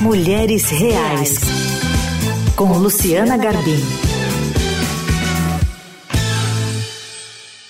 Mulheres Reais, com Luciana Garbim.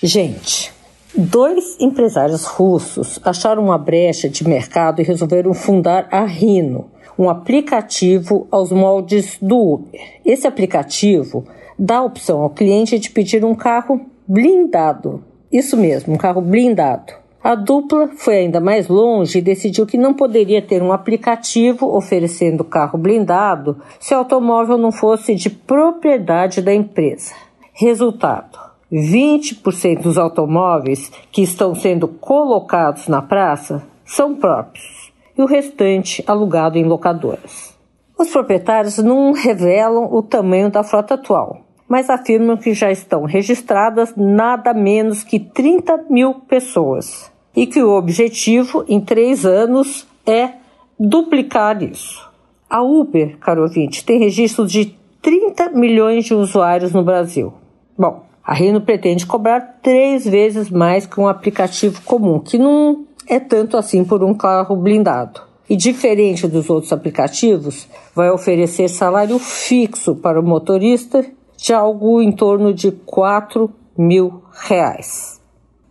Gente, dois empresários russos acharam uma brecha de mercado e resolveram fundar a Rino, um aplicativo aos moldes do Uber. Esse aplicativo dá a opção ao cliente de pedir um carro blindado. Isso mesmo, um carro blindado. A dupla foi ainda mais longe e decidiu que não poderia ter um aplicativo oferecendo carro blindado se o automóvel não fosse de propriedade da empresa. Resultado: 20% dos automóveis que estão sendo colocados na praça são próprios e o restante alugado em locadoras. Os proprietários não revelam o tamanho da frota atual, mas afirmam que já estão registradas nada menos que 30 mil pessoas e que o objetivo em três anos é duplicar isso. A Uber, caro ouvinte, tem registro de 30 milhões de usuários no Brasil. Bom, a Reno pretende cobrar três vezes mais que um aplicativo comum, que não é tanto assim por um carro blindado. E diferente dos outros aplicativos, vai oferecer salário fixo para o motorista de algo em torno de 4 mil reais.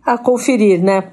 A conferir, né?